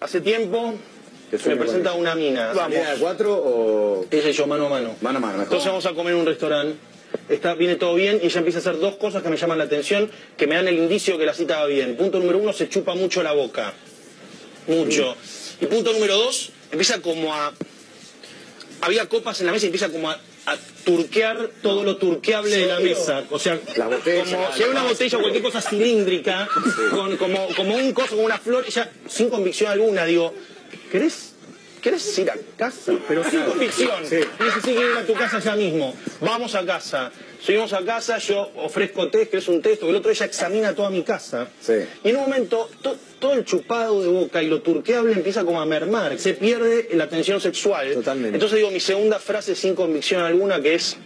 Hace tiempo ¿Qué me presenta una mina. Vamos. ¿Salida de cuatro o Ella y yo mano a mano. mano a mano? Mejor. Entonces vamos a comer en un restaurante. Está, viene todo bien y ella empieza a hacer dos cosas que me llaman la atención, que me dan el indicio que la cita va bien. Punto número uno, se chupa mucho la boca. Mucho. Y punto número dos, empieza como a... Había copas en la mesa y empieza como a, a turquear todo lo turqueable de la mesa. O sea, como si hay una botella o cualquier cosa cilíndrica, con, como, como un coso, como una flor, ella sin convicción alguna, digo, ¿querés? ¿Querés ir a casa? Pero sin convicción. Sí. Quiero ir a tu casa ya mismo. Vamos a casa. Subimos a casa, yo ofrezco test, que es un que el otro ella examina toda mi casa. Sí. Y en un momento, to- todo el chupado de boca y lo turqueable empieza como a mermar. Se pierde la tensión sexual. Totalmente. Entonces digo, mi segunda frase sin convicción alguna, que es...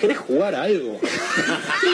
¿Querés jugar a algo?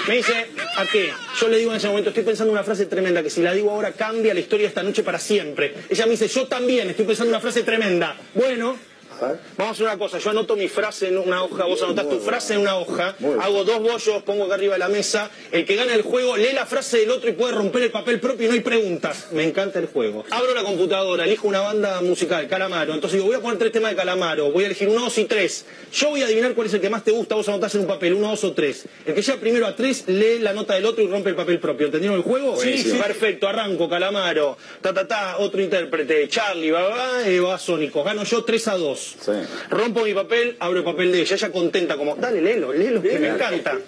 Me dice, ¿a qué? Yo le digo en ese momento, estoy pensando una frase tremenda, que si la digo ahora cambia la historia esta noche para siempre. Ella me dice, yo también estoy pensando una frase tremenda. Bueno, Vamos a hacer una cosa, yo anoto mi frase en una hoja, vos anotás tu frase en una hoja, hago dos bollos, pongo acá arriba de la mesa, el que gana el juego lee la frase del otro y puede romper el papel propio y no hay preguntas. Me encanta el juego. Abro la computadora, elijo una banda musical, Calamaro, entonces digo, voy a poner tres temas de Calamaro, voy a elegir uno, dos y tres. Yo voy a adivinar cuál es el que más te gusta, vos anotás en un papel, uno, dos o tres. El que llega primero a tres, lee la nota del otro y rompe el papel propio. ¿Entendieron el juego? Buenísimo. Perfecto, arranco, Calamaro, ta ta ta, otro intérprete, Charlie, va, va, eh, va, Sónico. Gano yo 3 a 2. Sí. Rompo mi papel, abro el papel de ella, ella contenta, como, dale, léelo, léelo, que me encanta.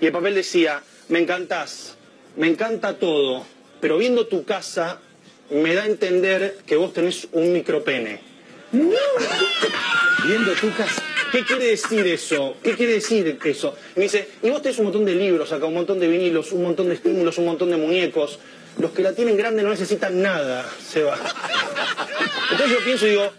Y el papel decía, me encantás, me encanta todo, pero viendo tu casa me da a entender que vos tenés un micropene. Viendo tu casa. ¿Qué quiere decir eso? ¿Qué quiere decir eso? Y me dice, y vos tenés un montón de libros acá, un montón de vinilos, un montón de estímulos, un montón de muñecos. Los que la tienen grande no necesitan nada, se va. Entonces yo pienso y digo,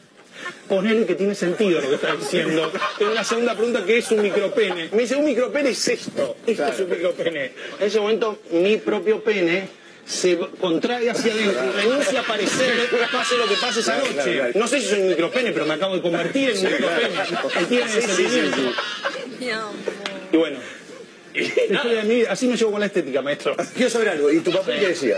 ponele que tiene sentido lo que está diciendo. Tengo una segunda pregunta que es un micropene. Me dice, un micropene es esto. Esto es un micropene. En ese momento, mi propio pene se contrae hacia adentro y renuncia a aparecer, pase lo que pase esa noche. claro, claro. No sé si soy un micropene, pero me acabo de convertir en un micropene. Entienden ese. Mi amor. Y bueno, así me llevo con la estética, maestro. Quiero saber algo. ¿Y tu papel qué decía?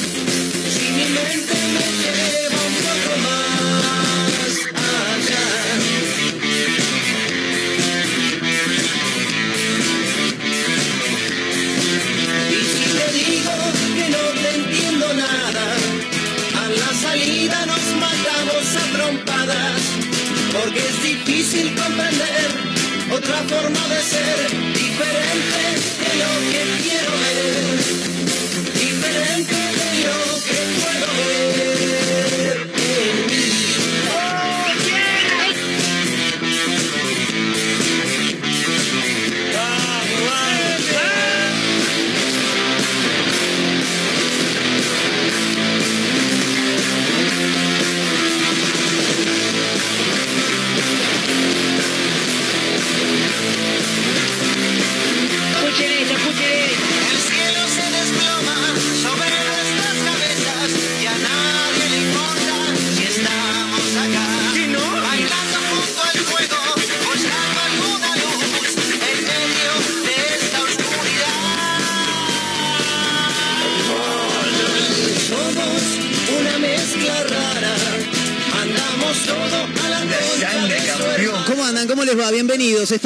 Diferente de lo que quiero ver, diferente. de lo que puedo ver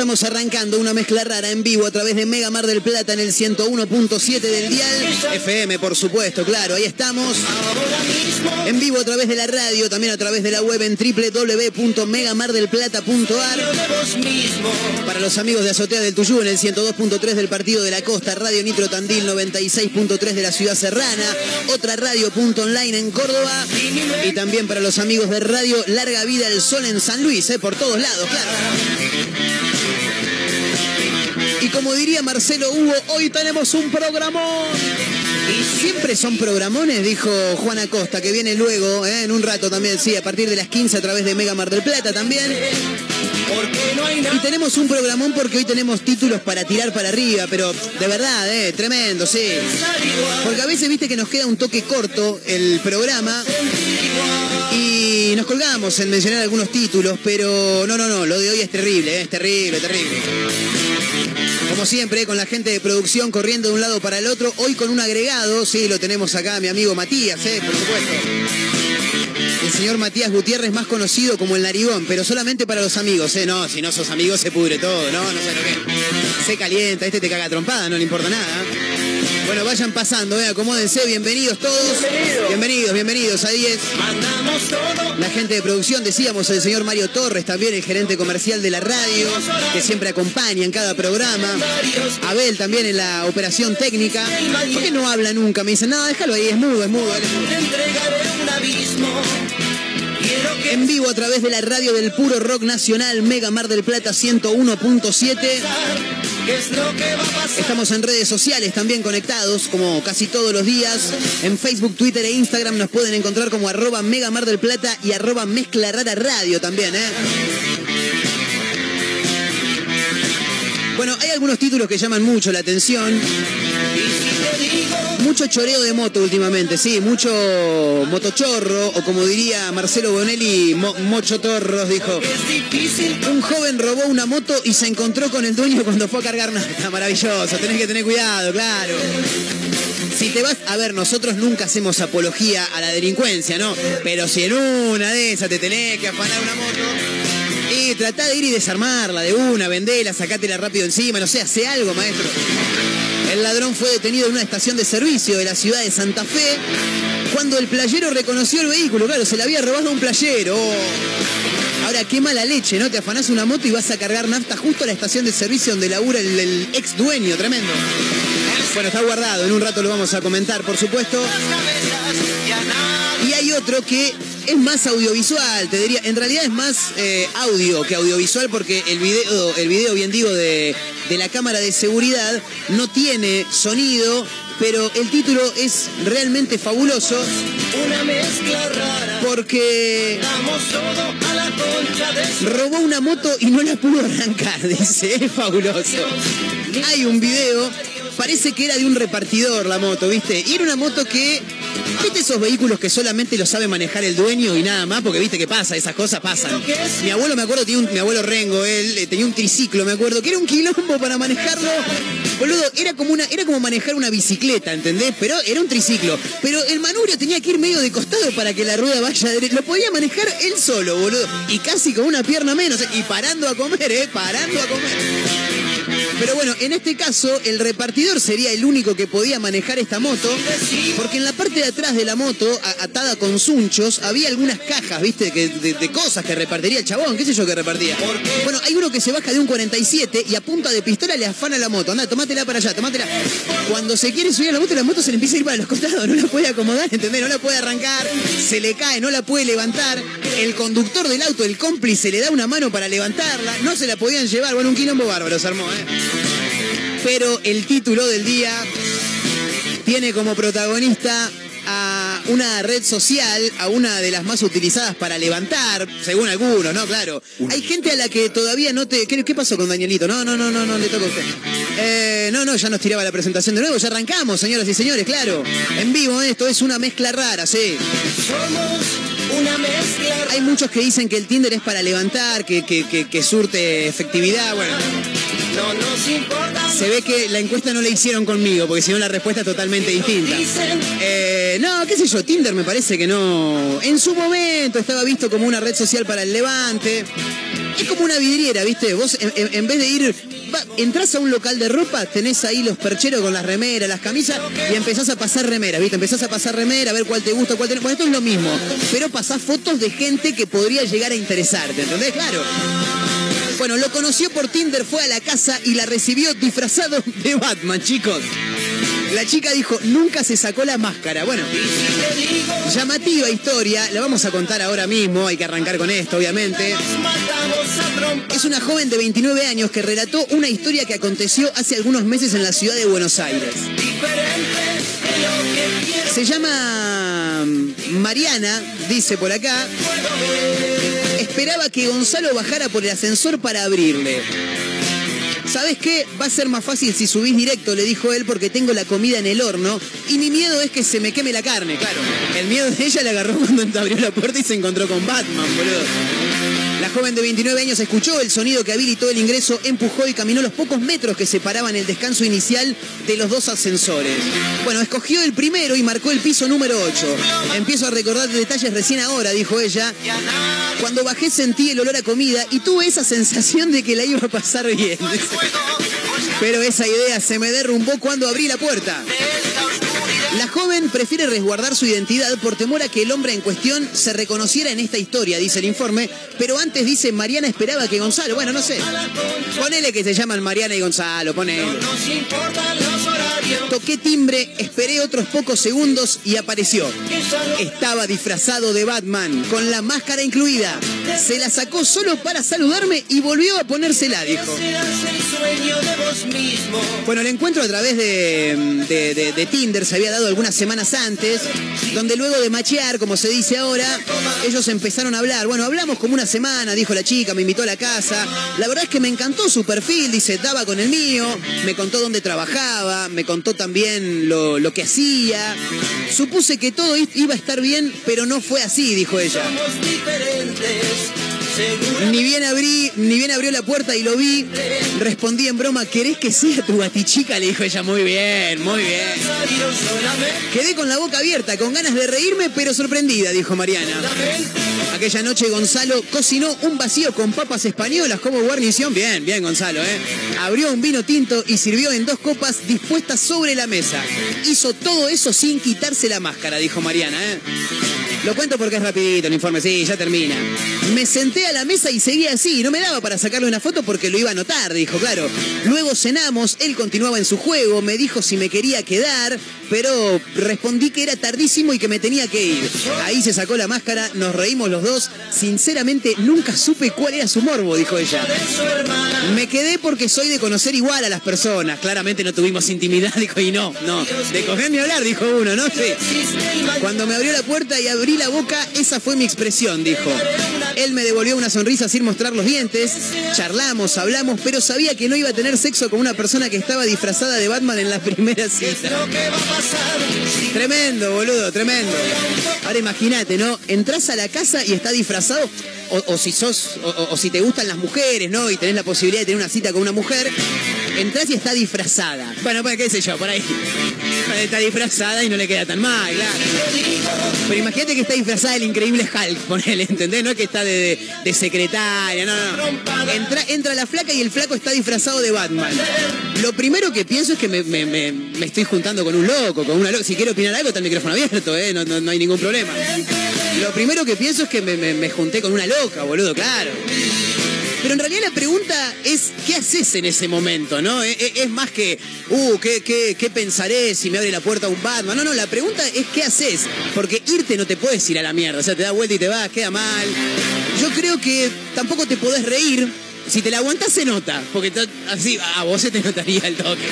Estamos arrancando una mezcla rara en vivo a través de Mega Mar del Plata en el 101.7 del dial. FM, por supuesto, claro. Ahí estamos. En vivo a través de la radio, también a través de la web en www.megamardelplata.ar. Para los amigos de Azotea del Tuyú en el 102.3 del Partido de la Costa, Radio Nitro Tandil 96.3 de la Ciudad Serrana, otra radio punto online en Córdoba y también para los amigos de Radio Larga Vida el Sol en San Luis, eh, por todos lados, claro. Y como diría Marcelo Hugo, hoy tenemos un programón. Siempre son programones, dijo Juan Acosta, que viene luego, eh, en un rato también, sí, a partir de las 15 a través de Mega Mar del Plata también. Y tenemos un programón porque hoy tenemos títulos para tirar para arriba, pero de verdad, eh, tremendo, sí. Porque a veces viste que nos queda un toque corto el programa y nos colgamos en mencionar algunos títulos, pero no, no, no, lo de hoy es terrible, eh, es terrible, terrible. Como siempre, con la gente de producción corriendo de un lado para el otro, hoy con un agregado, sí, lo tenemos acá, mi amigo Matías, eh, por supuesto. El señor Matías Gutiérrez, más conocido como el narigón, pero solamente para los amigos, ¿eh? No, si no sos amigos se pudre todo, no, no sé lo que. Se calienta, este te caga trompada, no le importa nada. Bueno, vayan pasando, ¿eh? acomódense, bienvenidos todos. Bienvenidos, bienvenidos, ahí es. La gente de producción, decíamos, el señor Mario Torres, también el gerente comercial de la radio, que siempre acompaña en cada programa. Abel también en la operación técnica. ¿Por qué no habla nunca? Me dicen, no, déjalo ahí, es mudo, es mudo. él es mudo. En vivo a través de la radio del puro rock nacional Mega Mar del Plata 101.7. Estamos en redes sociales también conectados, como casi todos los días. En Facebook, Twitter e Instagram nos pueden encontrar como arroba Mega Mar del Plata y arroba Mezcla Rara Radio también, ¿eh? Bueno, hay algunos títulos que llaman mucho la atención. Mucho choreo de moto últimamente, sí, mucho motochorro, o como diría Marcelo Bonelli, mo- mochotorros, dijo. Un joven robó una moto y se encontró con el dueño cuando fue a cargar nafta. Maravilloso, tenés que tener cuidado, claro. Si te vas, a ver, nosotros nunca hacemos apología a la delincuencia, ¿no? Pero si en una de esas te tenés que afanar una moto, y tratá de ir y desarmarla de una, vendela, sacátela rápido encima, no sé, hace algo, maestro. El ladrón fue detenido en una estación de servicio de la ciudad de Santa Fe cuando el playero reconoció el vehículo. Claro, se le había robado un playero. Ahora, qué mala leche, ¿no? Te afanás una moto y vas a cargar nafta justo a la estación de servicio donde labura el, el ex dueño, tremendo. Bueno, está guardado, en un rato lo vamos a comentar, por supuesto. Otro que es más audiovisual, te diría, en realidad es más eh, audio que audiovisual porque el video, el video bien digo, de, de la cámara de seguridad no tiene sonido, pero el título es realmente fabuloso Una mezcla rara. porque Damos todo a la concha de su robó una moto y no la pudo arrancar, dice, es fabuloso. Hay un video, parece que era de un repartidor la moto, ¿viste? Y era una moto que, ¿viste esos vehículos que solamente lo sabe manejar el dueño y nada más? Porque viste que pasa, esas cosas pasan. Mi abuelo, me acuerdo, tenía un, mi abuelo Rengo, él eh, tenía un triciclo, me acuerdo, que era un quilombo para manejarlo. Boludo, era como una, era como manejar una bicicleta, ¿entendés? Pero era un triciclo. Pero el manubrio tenía que ir medio de costado para que la rueda vaya derecha. Lo podía manejar él solo, boludo. Y casi con una pierna menos. Y parando a comer, ¿eh? Parando a comer. Pero bueno, en este caso, el repartidor sería el único que podía manejar esta moto, porque en la parte de atrás de la moto, atada con sunchos, había algunas cajas, ¿viste? De, de cosas que repartiría el chabón, qué sé yo que repartía. Bueno, hay uno que se baja de un 47 y a punta de pistola le afana la moto. Anda, tomátela para allá, tomátela. Cuando se quiere subir a la moto, la moto se le empieza a ir para los costados, no la puede acomodar, ¿entendés? No la puede arrancar, se le cae, no la puede levantar. El conductor del auto, el cómplice, le da una mano para levantarla, no se la podían llevar. Bueno, un quilombo bárbaro se armó, ¿eh? Pero el título del día tiene como protagonista a una red social, a una de las más utilizadas para levantar, según algunos, ¿no? Claro. Hay gente a la que todavía no te... ¿Qué, qué pasó con Danielito? No, no, no, no, no, le toca a usted. Eh, no, no, ya nos tiraba la presentación de nuevo, ya arrancamos, señoras y señores, claro. En vivo esto es una mezcla rara, sí. Somos una mezcla rara. Hay muchos que dicen que el Tinder es para levantar, que, que, que, que surte efectividad, bueno. No nos importa. Se ve que la encuesta no la hicieron conmigo, porque si no la respuesta es totalmente distinta. Eh, no, qué sé yo, Tinder me parece que no. En su momento estaba visto como una red social para el levante. Es como una vidriera, ¿viste? Vos en, vez de ir, va, entras a un local de ropa, tenés ahí los percheros con las remeras, las camisas y empezás a pasar remeras, ¿viste? Empezás a pasar remera, a ver cuál te gusta, cuál te... Bueno, esto es lo mismo, pero pasás fotos de gente que podría llegar a interesarte, ¿entendés? Claro. Bueno, lo conoció por Tinder, fue a la casa y la recibió disfrazado de Batman, chicos. La chica dijo, nunca se sacó la máscara. Bueno, llamativa historia, la vamos a contar ahora mismo, hay que arrancar con esto, obviamente. Es una joven de 29 años que relató una historia que aconteció hace algunos meses en la ciudad de Buenos Aires. Se llama mm, Mariana, dice por acá. Esperaba que Gonzalo bajara por el ascensor para abrirle. ¿Sabes qué? Va a ser más fácil si subís directo, le dijo él, porque tengo la comida en el horno y mi miedo es que se me queme la carne, claro. El miedo de ella le agarró cuando abrió la puerta y se encontró con Batman, boludo. La joven de 29 años escuchó el sonido que habilitó el ingreso, empujó y caminó los pocos metros que separaban el descanso inicial de los dos ascensores. Bueno, escogió el primero y marcó el piso número 8. Empiezo a recordar detalles recién ahora, dijo ella. Cuando bajé sentí el olor a comida y tuve esa sensación de que la iba a pasar bien. Pero esa idea se me derrumbó cuando abrí la puerta. La joven prefiere resguardar su identidad por temor a que el hombre en cuestión se reconociera en esta historia, dice el informe, pero antes dice Mariana esperaba que Gonzalo, bueno, no sé. Ponele que se llaman Mariana y Gonzalo, ponele. Nos importan los horarios. Toqué timbre, esperé otros pocos segundos y apareció. Estaba disfrazado de Batman, con la máscara incluida. Se la sacó solo para saludarme y volvió a ponérsela, dijo. Bueno, el encuentro a través de, de- de- de Tinder se había dado algunas semanas antes, donde luego de machear, como se dice ahora, ellos empezaron a hablar. Bueno, hablamos como una semana, dijo la chica, me invitó a la casa. La verdad es que me encantó su perfil, dice, daba con el mío, me contó dónde trabajaba, me contó también lo, lo que hacía. Supuse que todo iba a estar bien, pero no fue así, dijo ella. Somos diferentes. Ni bien abrí, ni bien abrió la puerta y lo vi, respondí en broma, ¿querés que sea tu batichica? Le dijo ella, muy bien, muy bien. Quedé con la boca abierta, con ganas de reírme, pero sorprendida, dijo Mariana. Aquella noche Gonzalo cocinó un vacío con papas españolas como guarnición. Bien, bien Gonzalo, ¿eh? Abrió un vino tinto y sirvió en dos copas dispuestas sobre la mesa. Hizo todo eso sin quitarse la máscara, dijo Mariana, ¿eh? Lo cuento porque es rapidito el informe, sí, ya termina. Me senté a la mesa y seguía así, no me daba para sacarle una foto porque lo iba a notar, dijo, claro. Luego cenamos, él continuaba en su juego, me dijo si me quería quedar, pero respondí que era tardísimo y que me tenía que ir. Ahí se sacó la máscara, nos reímos los dos. Sinceramente, nunca supe cuál era su morbo, dijo ella. Me quedé porque soy de conocer igual a las personas. Claramente no tuvimos intimidad, dijo, y no, no. De coger ni hablar, dijo uno, no sé. Cuando me abrió la puerta y abrí la boca, esa fue mi expresión, dijo. Él me devolvió una sonrisa sin mostrar los dientes. Charlamos, hablamos, pero sabía que no iba a tener sexo con una persona que estaba disfrazada de Batman en la primera cita. Tremendo, boludo, tremendo. Ahora imagínate, ¿no? Entrás a la casa y está disfrazado, o, o si sos, o, si te gustan las mujeres, ¿no? Y tenés la posibilidad de tener una cita con una mujer, entrás y está disfrazada. Bueno, pues qué sé yo, por ahí. Está disfrazada y no le queda tan mal, claro. Pero imagínate que está disfrazada del increíble Hulk, ponele, ¿entendés? No es que está de, secretaria, no, no. Entra, entra la flaca y el flaco está disfrazado de Batman. Lo primero que pienso es que me, estoy juntando con un loco, con una loca. Si quiero opinar algo, está el micrófono abierto, ¿eh? No, no- no hay ningún problema. Lo primero que pienso es que me junté con una loca, boludo, claro. Pero en realidad la pregunta es, ¿qué haces en ese momento, no? E- e- Es, más que, uh, ¿qué, pensaré si me abre la puerta un Batman? No, no, la pregunta es, ¿qué haces? Porque irte no te puedes ir a la mierda, o sea, te da vuelta y te vas, queda mal. Yo creo que tampoco te podés reír. Si te la aguantas se nota, porque así, a vos se te notaría el toque.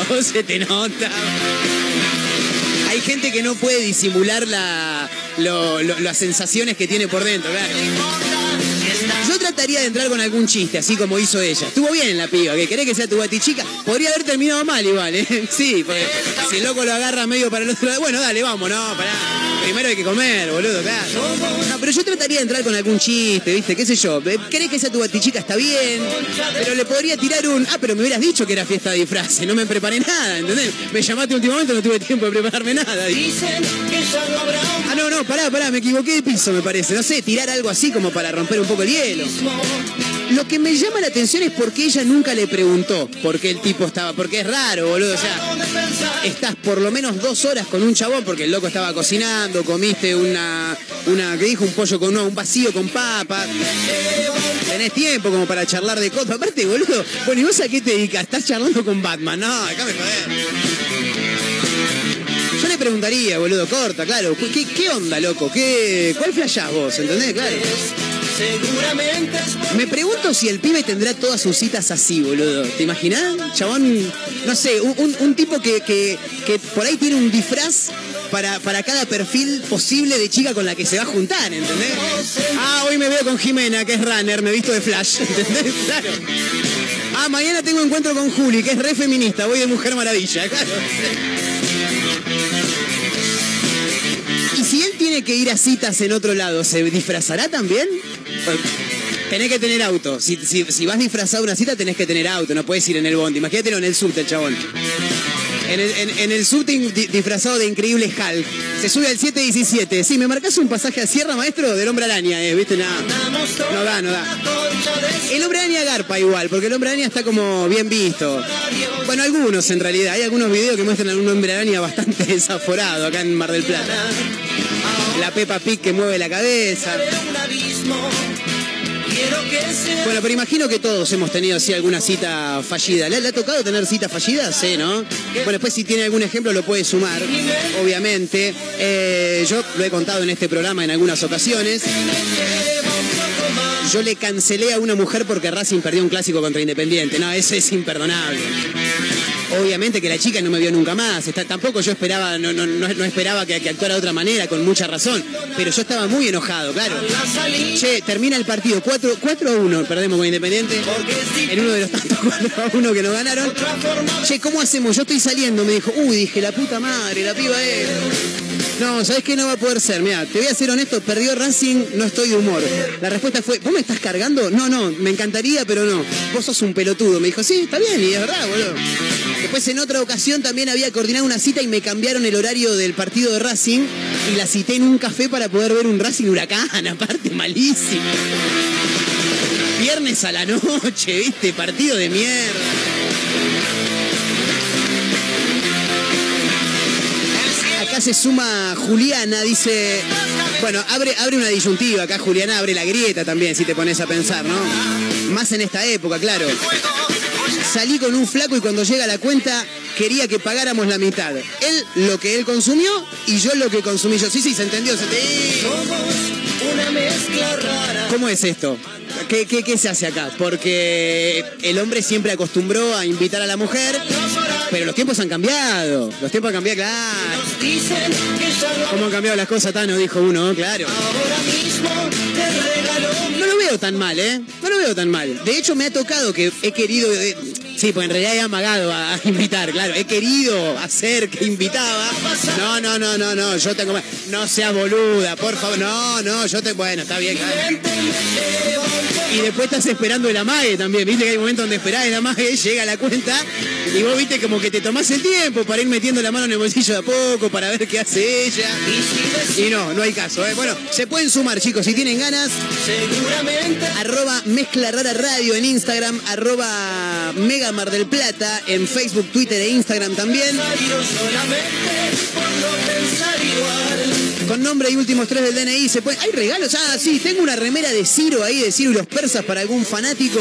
A vos se te nota. Hay gente que no puede disimular las sensaciones que tiene por dentro, claro. Trataría de entrar con algún chiste, así como hizo ella. Estuvo bien la piba, que querés que sea tu batichica. Podría haber terminado mal igual, ¿eh? Sí, porque si el loco lo agarra medio para el otro lado. Bueno, dale, vamos, no, pará. Primero hay que comer, boludo, claro. No, pero yo trataría de entrar con algún chiste, ¿viste? ¿Qué sé yo? ¿Querés que sea tu batichica? Está bien. Pero le podría tirar un. Ah, pero me hubieras dicho que era fiesta de disfraces. No me preparé nada, ¿entendés? Me llamaste últimamente, no tuve tiempo de prepararme nada. Dicen que ya no habrá un Ah, no, no, pará, pará, me equivoqué de piso, me parece. No sé, tirar algo así como para romper un poco el hielo. Lo que me llama la atención es porque ella nunca le preguntó por qué el tipo estaba. Porque es raro, boludo. O sea, estás por lo menos dos horas con un chabón porque el loco estaba cocinando, comiste una, una ¿qué dijo? Un pollo con no, un vacío con papas. Tenés tiempo como para charlar de cosas. Aparte, boludo, bueno, ¿y vos a qué te dedicas? Estás charlando con Batman. No, déjame joder. Yo le preguntaría, boludo, corta, claro. ¿Qué, qué onda, loco? ¿Qué, ¿Cuál flashás vos? ¿Entendés? Claro. Me pregunto si el pibe tendrá todas sus citas así, boludo. ¿Te imaginas? Chabón, no sé, un, tipo que, que- que por ahí tiene un disfraz para, para cada perfil posible de chica con la que se va a juntar, ¿entendés? Ah, hoy me veo con Jimena, que es runner, me visto de flash, ¿entendés? Ah, mañana tengo encuentro con Juli, que es re feminista, voy de Mujer Maravilla. Y si él tiene que ir a citas en otro lado, ¿se disfrazará también? Tenés que tener auto. Si, si- vas disfrazado a una cita, tenés que tener auto. No puedes ir en el bondi. Imagínatelo en el subte, el chabón. En el, en- disfrazado de increíble Hulk. Se sube al 717. Sí, ¿me marcas un pasaje a Sierra, maestro? Del hombre araña, eh, ¿viste? Nada. No da, no da. El hombre araña garpa igual, porque el hombre araña está como bien visto. Bueno, algunos en realidad. Hay algunos videos que muestran a un hombre araña bastante desaforado acá en Mar del Plata. La Peppa Pig que mueve la cabeza. Bueno, pero imagino que todos hemos tenido así alguna cita fallida. ¿Le, ha tocado tener cita fallida? Sí, ¿no? Bueno, después si tiene algún ejemplo lo puede sumar, obviamente. Eh, yo lo he contado en este programa en algunas ocasiones. Yo le cancelé a una mujer porque Racing perdió un clásico contra Independiente. No, eso es imperdonable. Obviamente que la chica no me vio nunca más. Tampoco yo esperaba, no, no, no, esperaba que, actuara de otra manera, con mucha razón. Pero yo estaba muy enojado, claro. Che, termina el partido 4, 4 a 1, perdemos con Independiente. En uno de los tantos 4 a 1 que nos ganaron. Che, ¿cómo hacemos? Yo estoy saliendo, me dijo. Uy, dije, la puta madre, la piba es. No, ¿sabés qué no va a poder ser? Mira, te voy a ser honesto, perdió Racing, no estoy de humor. La respuesta fue, ¿vos me estás cargando? No, no, me encantaría, pero no. Vos sos un pelotudo. Me dijo, sí, está bien, y es verdad, boludo. Después en otra ocasión también había coordinado una cita y me cambiaron el horario del partido de Racing y la cité en un café para poder ver un Racing Huracán, aparte malísimo. Viernes a la noche, ¿viste? Partido de mierda. Acá se suma Juliana, dice. Bueno, abre, abre una disyuntiva acá, Juliana, abre la grieta también, si te pones a pensar, ¿no? Más en esta época, claro. Salí con un flaco y cuando llega la cuenta quería que pagáramos la mitad. Él lo que él consumió y yo lo que consumí yo. Sí, sí, se entendió. Una mezcla rara. ¿Cómo es esto? ¿Qué, qué, qué se hace acá? Porque el hombre siempre acostumbró a invitar a la mujer, pero los tiempos han cambiado. Los tiempos han cambiado, claro. ¿Cómo han cambiado las cosas, Tano? Dijo uno, claro. No lo veo tan mal, ¿eh? No lo veo tan mal. De hecho, me ha tocado que he querido. Sí, pues en realidad he amagado a, a invitar, claro. He querido hacer que invitaba. No, no, no, no, no. Yo tengo. No seas boluda, por favor. No, no, yo te. Bueno, está bien, claro. Y después estás esperando el amague también. Viste que hay momentos donde esperás el amague, llega la cuenta. Y vos viste como que te tomás el tiempo para ir metiendo la mano en el bolsillo de a poco, para ver qué hace ella. Y no, no hay caso, ¿eh? Bueno, se pueden sumar, chicos, si tienen ganas. seguramente arroba Mezcla Rara Radio en Instagram, arroba Mega Mar del Plata en Facebook, Twitter e Instagram también. No. Con nombre y últimos tres del DNI se puede. ¿Hay regalos? Ah, sí, tengo una remera de Ciro ahí, de Ciro y los persas para algún fanático.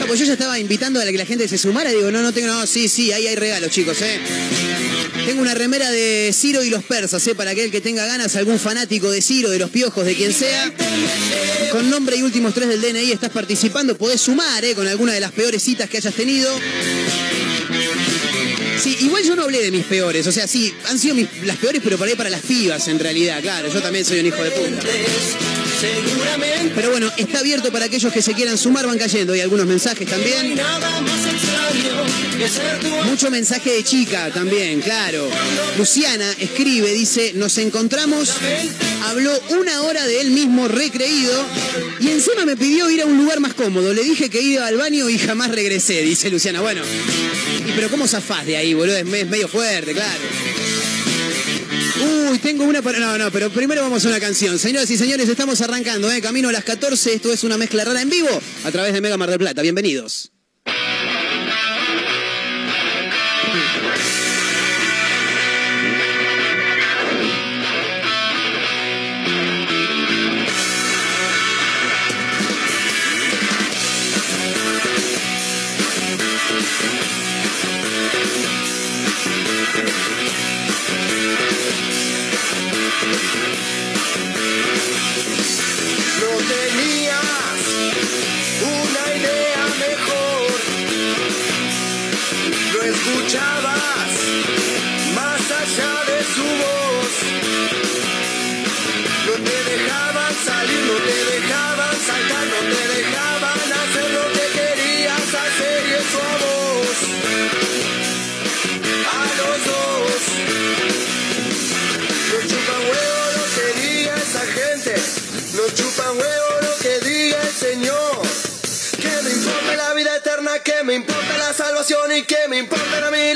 Ah, pues yo ya estaba invitando a que la gente se sumara. Digo, no, no tengo. No, sí, sí, ahí hay regalos, chicos, ¿eh? Tengo una remera de Ciro y los persas, ¿eh? Para aquel que tenga ganas, algún fanático de Ciro, de los piojos, de quien sea. Con nombre y últimos tres del DNI estás participando, podés sumar, ¿eh? Con alguna de las peores citas que hayas tenido. Sí, igual yo no hablé de mis peores, o sea, sí, han sido mis- las peores, pero por ahí para las pibas en realidad, claro, yo también soy un hijo de puta. Seguramente Pero bueno, está abierto para aquellos que se quieran sumar, van cayendo, hay algunos mensajes también. Mucho mensaje de chica también, claro. Luciana escribe, dice, nos encontramos, habló una hora de él mismo recreído y encima me pidió ir a un lugar más cómodo. Le dije que iba al baño y jamás regresé, dice Luciana. Bueno, y pero ¿cómo zafás de ahí, boludo? Es medio fuerte, claro. Uy, tengo una para... No, no, pero primero vamos a una canción. Señoras y señores, estamos arrancando, ¿eh? Camino a las 14. Esto es una mezcla rara en vivo a través de Mega Mar del Plata. Bienvenidos. Salvación y que me importan a mí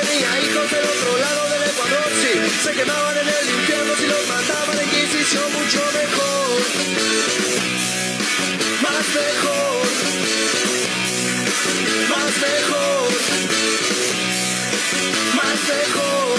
tenía hijos del otro lado del Ecuador, sí, se quemaban en el infierno si los mataba la Inquisición mucho mejor más mejor, más mejor, más mejor,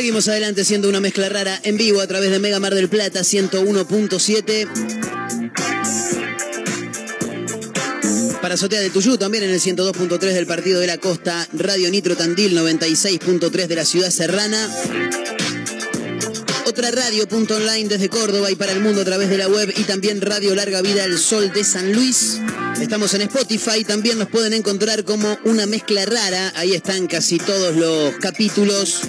Seguimos adelante siendo una mezcla rara en vivo a través de Mega Mar del Plata 101.7. Para Azotea de Tuyú también en el 102.3 del Partido de la Costa, Radio Nitro Tandil 96.3 de la Ciudad Serrana. Otra radio punto online desde Córdoba y para el mundo a través de la web y también Radio Larga Vida El Sol de San Luis. Estamos en Spotify, también nos pueden encontrar como una mezcla rara. Ahí están casi todos los capítulos.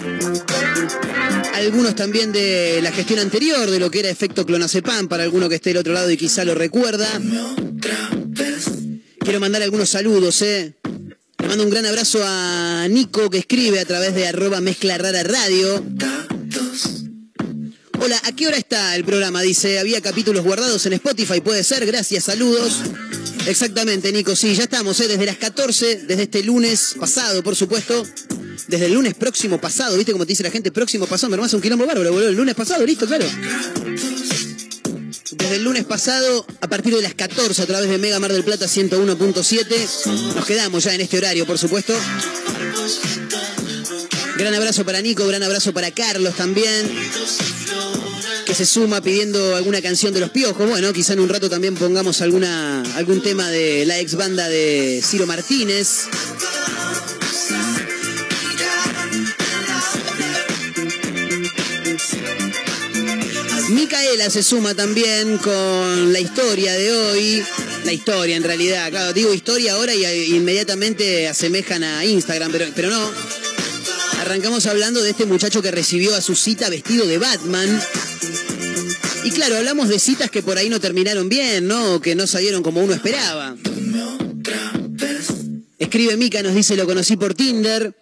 Algunos también de la gestión anterior de lo que era efecto clonazepam para alguno que esté del otro lado y quizá lo recuerda. Quiero mandar algunos saludos, ¿eh? Le mando un gran abrazo a Nico que escribe a través de arroba mezcla rara radio. Hola, ¿a qué hora está el programa? Dice, había capítulos guardados en Spotify, puede ser, gracias, saludos. Exactamente, Nico, sí, ya estamos, ¿eh? desde las 14, desde este lunes pasado, por supuesto. Desde el lunes próximo pasado, ¿viste cómo te dice la gente? Próximo pasado, me hermano, un quilombo bárbaro, boludo. El lunes pasado, listo, claro. Desde el lunes pasado, a partir de las 14, a través de Mega Mar del Plata 101.7. Nos quedamos ya en este horario, por supuesto. Gran abrazo para Nico, gran abrazo para Carlos también. Que se suma pidiendo alguna canción de los piojos. Bueno, quizá en un rato también pongamos alguna, algún tema de la ex banda de Ciro Martínez. Micaela se suma también con la historia de hoy. La historia en realidad, claro, digo historia ahora y eh, inmediatamente asemejan a Instagram, pero, pero no. Arrancamos hablando de este muchacho que recibió a su cita vestido de Batman. Y claro, hablamos de citas que por ahí no terminaron bien, ¿no? O que no salieron como uno esperaba. Escribe Mica, nos dice, lo conocí por Tinder.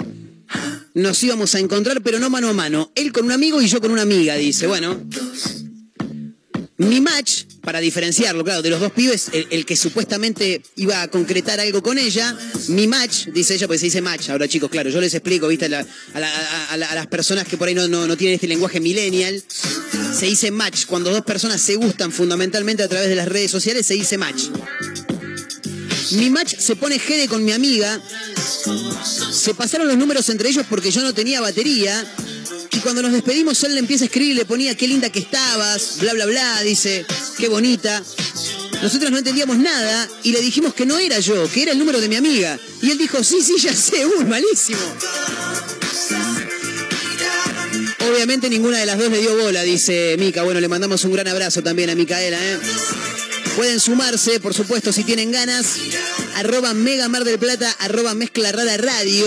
Nos íbamos a encontrar, pero no mano a mano. Él con un amigo y yo con una amiga, dice. Bueno. Mi match, para diferenciarlo, claro, de los dos pibes, el, que supuestamente iba a concretar algo con ella, mi match, dice ella, porque se dice match. Ahora, chicos, claro, yo les explico, ¿viste? A, a las personas que por ahí no, no- no tienen este lenguaje millennial, se dice match. Cuando dos personas se gustan fundamentalmente a través de las redes sociales, se dice match. Mi match se pone jede con mi amiga. Se pasaron los números entre ellos porque yo no tenía batería. Y cuando nos despedimos, él le empieza a escribir y le ponía qué linda que estabas, bla, bla, bla, dice, qué bonita. Nosotros no entendíamos nada y le dijimos que no era yo, que era el número de mi amiga. Y él dijo, sí, sí, ya sé, uy, malísimo. Obviamente ninguna de las dos le dio bola, dice Mica. Bueno, le mandamos un gran abrazo también a Micaela, ¿eh? Pueden sumarse, por supuesto, si tienen ganas. Arroba Mega Mar del Plata, arroba Mezcla Rara Radio.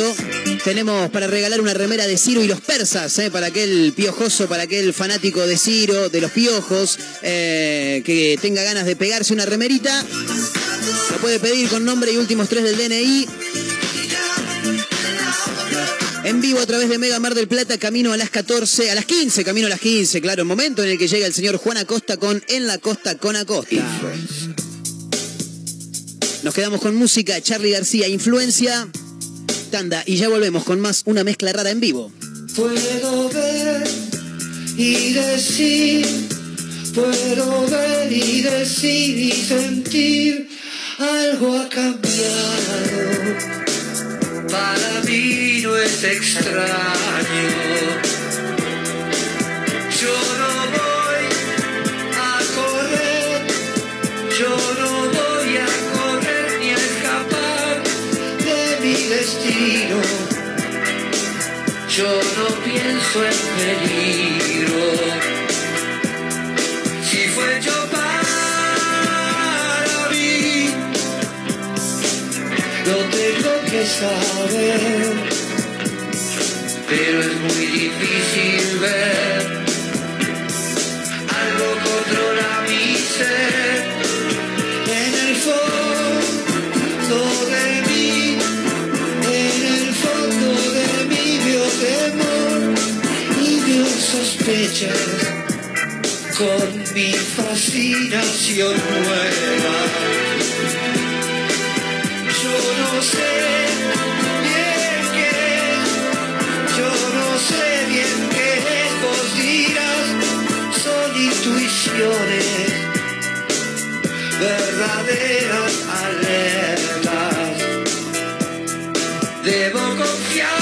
Tenemos para regalar una remera de Ciro y los persas, ¿eh? para aquel piojoso, para aquel fanático de Ciro, de los piojos, eh, que tenga ganas de pegarse una remerita. Lo puede pedir con nombre y últimos tres del DNI. En vivo a través de Mega Mar del Plata, camino a las 14, a las 15, camino a las 15, claro, el momento en el que llega el señor Juan Acosta con En la Costa con Acosta. Nos quedamos con música, Charlie García, influencia, tanda, y ya volvemos con más una mezcla rara en vivo. Puedo ver y decir, puedo ver y decir y sentir, algo ha cambiado. Para mí no es extraño. Yo no voy a correr, yo no voy a correr ni a escapar de mi destino. Yo no pienso en peligro. Saber. Pero es muy difícil ver algo controla mi ser. En el fondo de mí, en el fondo de mí vio temor y vio sospechas con mi fascinación nueva. Verdaderas alertas. Debo confiar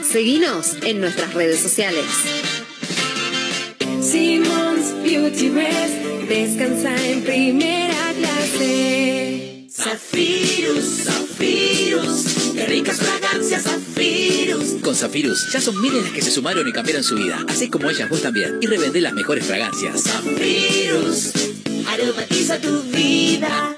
Seguinos en nuestras redes sociales. Simmons Beauty Rest descansa en primera clase. Zafirus, Zafirus, qué ricas fragancias Zafirus. Con Zafirus ya son miles las que se sumaron y cambiaron su vida. Así como ellas vos también. Y revendé las mejores fragancias. Zafirus, aromatiza tu vida.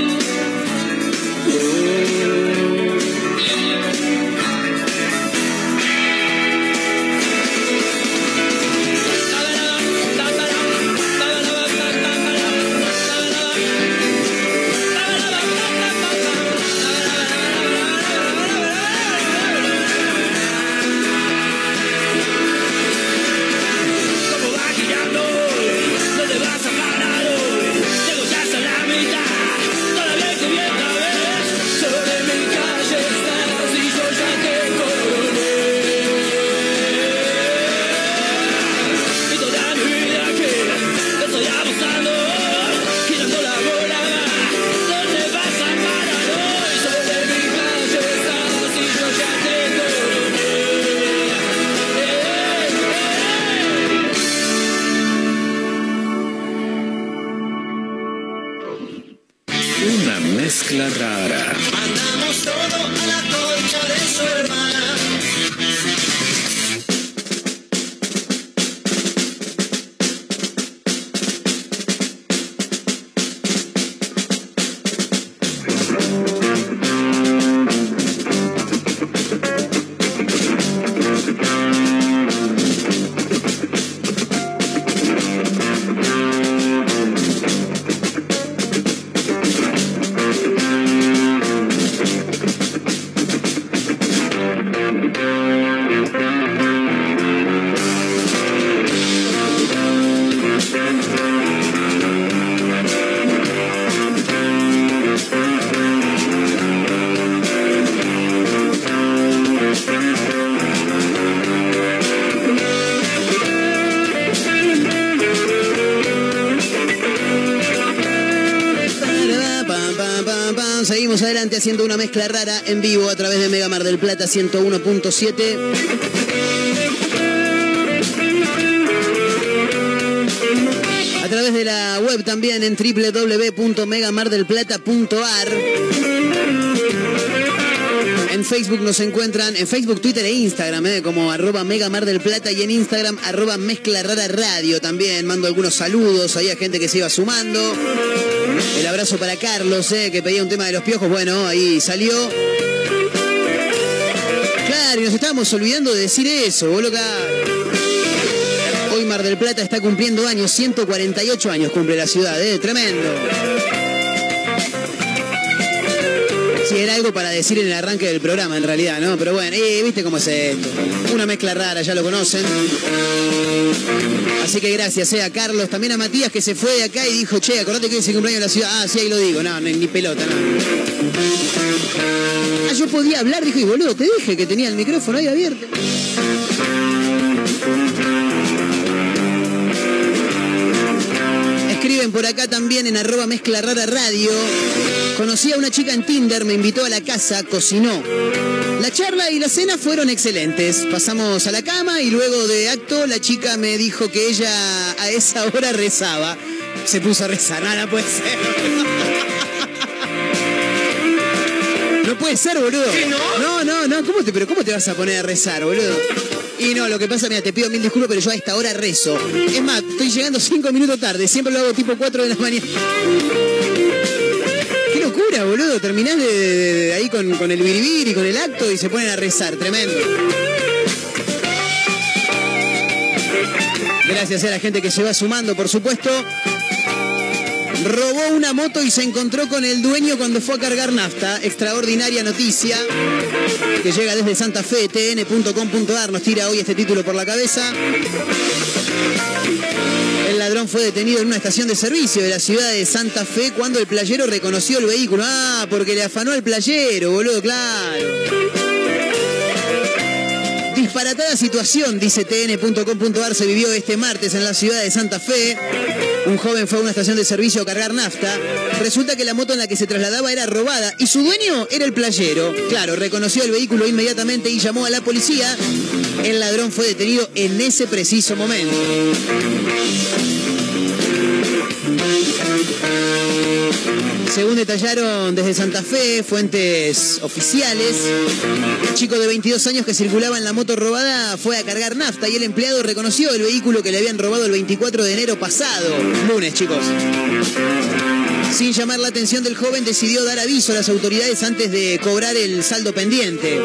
haciendo una mezcla rara en vivo a través de Mega Mar del Plata 101.7. A través de la web también en www.megamardelplata.ar. En Facebook nos encuentran, en Facebook, Twitter e Instagram, eh, como arroba Mega Mar del Plata y en Instagram arroba Mezcla Rara Radio también. Mando algunos saludos ahí a gente que se iba sumando. El abrazo para Carlos, eh, que pedía un tema de los piojos. Bueno, ahí salió. Claro, y nos estábamos olvidando de decir eso, boludo. Hoy Mar del Plata está cumpliendo años, 148 años cumple la ciudad, eh, tremendo. Era algo para decir en el arranque del programa, en realidad, ¿no? Pero bueno, eh, viste cómo es esto. Una mezcla rara, ya lo conocen. Así que gracias a Carlos, también a Matías que se fue de acá y dijo, che, acordate que hoy es el cumpleaños de la ciudad. Ah, sí, ahí lo digo. No, no, ni pelota, no. Ah, yo podía hablar, dijo, y boludo, te dije que tenía el micrófono ahí abierto. Por acá también en arroba mezcla rara radio. Conocí a una chica en Tinder, me invitó a la casa, cocinó. La charla y la cena fueron excelentes. Pasamos a la cama y luego de acto la chica me dijo que ella a esa hora rezaba. Se puso a rezar, nada puede ser. No puede ser, boludo. No, no, no, ¿cómo te, pero ¿cómo te vas a poner a rezar, boludo? Y no, lo que pasa, mira, te pido mil disculpas, pero yo a esta hora rezo. Es más, estoy llegando cinco minutos tarde, siempre lo hago tipo 4 de la mañana. Qué locura, boludo. Terminás ahí con, con el biribir y con el acto y se ponen a rezar, tremendo. Gracias a la gente que se va sumando, por supuesto. Robó una moto y se encontró con el dueño cuando fue a cargar nafta. Extraordinaria noticia que llega desde Santa Fe, tn.com.ar. Nos tira hoy este título por la cabeza. El ladrón fue detenido en una estación de servicio de la ciudad de Santa Fe cuando el playero reconoció el vehículo. Ah, porque le afanó al playero, boludo, claro. Disparatada situación, dice tn.com.ar, se vivió este martes en la ciudad de Santa Fe. Un joven fue a una estación de servicio a cargar nafta. Resulta que la moto en la que se trasladaba era robada y su dueño era el playero. Claro, reconoció el vehículo inmediatamente y llamó a la policía. El ladrón fue detenido en ese preciso momento. Según detallaron desde Santa Fe, fuentes oficiales, el chico de 22 años que circulaba en la moto robada fue a cargar nafta y el empleado reconoció el vehículo que le habían robado el 24 de enero pasado, lunes, chicos. Sin llamar la atención del joven, decidió dar aviso a las autoridades antes de cobrar el saldo pendiente.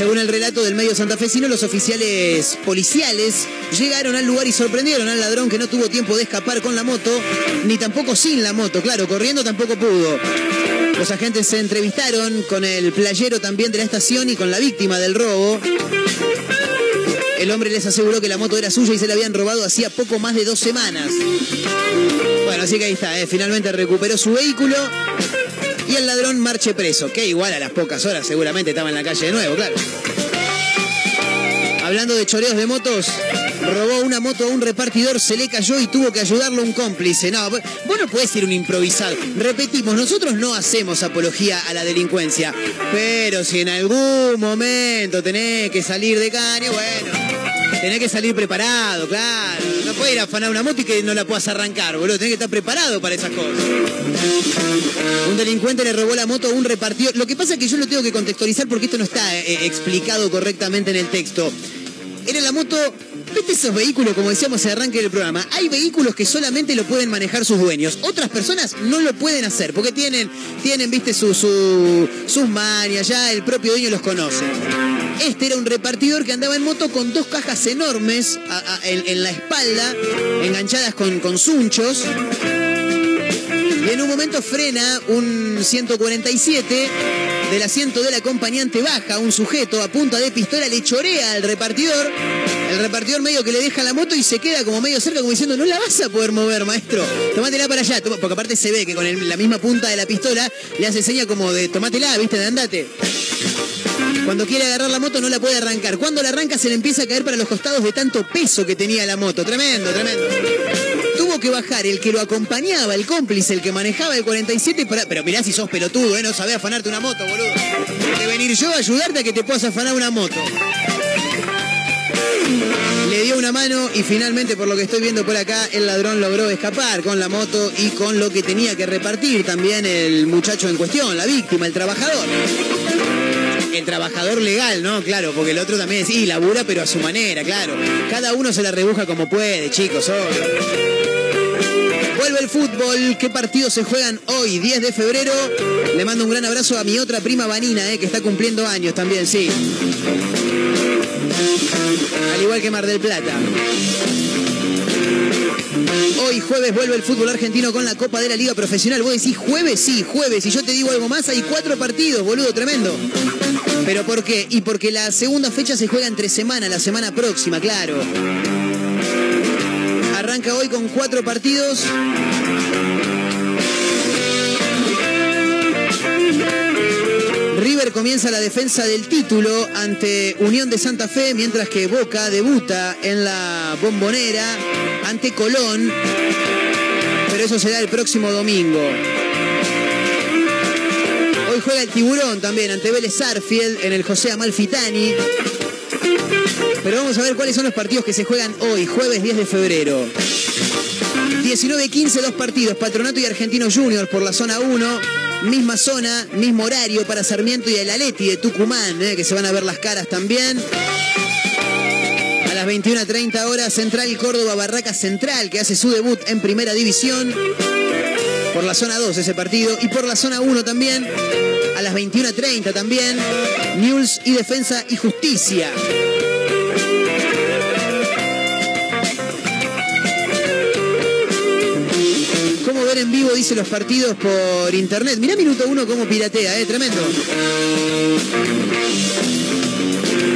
Según el relato del medio santafesino, los oficiales policiales llegaron al lugar y sorprendieron al ladrón que no tuvo tiempo de escapar con la moto, ni tampoco sin la moto, claro, corriendo tampoco pudo. Los agentes se entrevistaron con el playero también de la estación y con la víctima del robo. El hombre les aseguró que la moto era suya y se la habían robado hacía poco más de dos semanas. Bueno, así que ahí está, ¿eh? finalmente recuperó su vehículo y el ladrón marche preso, que igual a las pocas horas seguramente estaba en la calle de nuevo, claro. Hablando de choreos de motos, robó una moto a un repartidor, se le cayó y tuvo que ayudarlo un cómplice. No, vos no podés ser un improvisado. Repetimos, nosotros no hacemos apología a la delincuencia, pero si en algún momento tenés que salir de caño, bueno. Tenés que salir preparado, claro. No puedes ir a afanar una moto y que no la puedas arrancar, boludo. Tenés que estar preparado para esas cosas. Un delincuente le robó la moto a un repartidor. Lo que pasa es que yo lo tengo que contextualizar porque esto no está eh, explicado correctamente en el texto. Era la moto. ¿Viste esos vehículos, como decíamos el arranque del programa? Hay vehículos que solamente lo pueden manejar sus dueños. Otras personas no lo pueden hacer porque tienen, tienen viste, su, su- sus manias, ya el propio dueño los conoce. Este era un repartidor que andaba en moto con dos cajas enormes en, en la espalda, enganchadas con, con sunchos. Y en un momento frena un 147, del asiento del acompañante baja un sujeto a punta de pistola, le chorea al repartidor. El repartidor medio que le deja la moto y se queda como medio cerca, como diciendo, no la vas a poder mover, maestro. Tomátela para allá, porque aparte se ve que con la misma punta de la pistola le hace seña como de tomátela, viste, de andate. Cuando quiere agarrar la moto no la puede arrancar. Cuando la arranca se le empieza a caer para los costados de tanto peso que tenía la moto. Tremendo, tremendo. Que bajar el que lo acompañaba, el cómplice, el que manejaba el 47 para... Pero mirá si sos pelotudo, ¿eh? No sabés afanarte una moto, boludo. Que venir yo a ayudarte a que te puedas afanar una moto. Le dio una mano y finalmente, por lo que estoy viendo por acá, el ladrón logró escapar con la moto y con lo que tenía que repartir también el muchacho en cuestión, la víctima, el trabajador. El trabajador legal, ¿no? Claro, porque el otro también es, y labura, pero a su manera, claro. Cada uno se la rebuja como puede, chicos. Vuelve el fútbol. ¿Qué partidos se juegan hoy, 10 de febrero? Le mando un gran abrazo a mi otra prima Vanina, eh, que está cumpliendo años también, sí. Al igual que Mar del Plata. Hoy jueves vuelve el fútbol argentino con la Copa de la Liga Profesional. Vos decís jueves, sí, jueves. Y yo te digo algo más, hay cuatro partidos, boludo, tremendo. ¿Pero por qué? Y porque la segunda fecha se juega entre semana, la semana próxima, claro. Arranca hoy con cuatro partidos. River comienza la defensa del título ante Unión de Santa Fe, mientras que Boca debuta en la bombonera ante Colón. Pero eso será el próximo domingo. Hoy juega el tiburón también ante Vélez Sarfield en el José Amalfitani. Pero vamos a ver cuáles son los partidos que se juegan hoy, jueves 10 de febrero. 19-15, dos partidos, Patronato y Argentino Junior por la zona 1. Misma zona, mismo horario para Sarmiento y el Aleti de Tucumán, eh, que se van a ver las caras también. A las 21.30 horas, Central Córdoba Barraca Central, que hace su debut en Primera División. Por la zona 2 ese partido. Y por la zona 1 también. A las 21.30 también. News y Defensa y Justicia. Ver en vivo, dice los partidos por internet? Mirá minuto uno cómo piratea, ¿eh? Tremendo.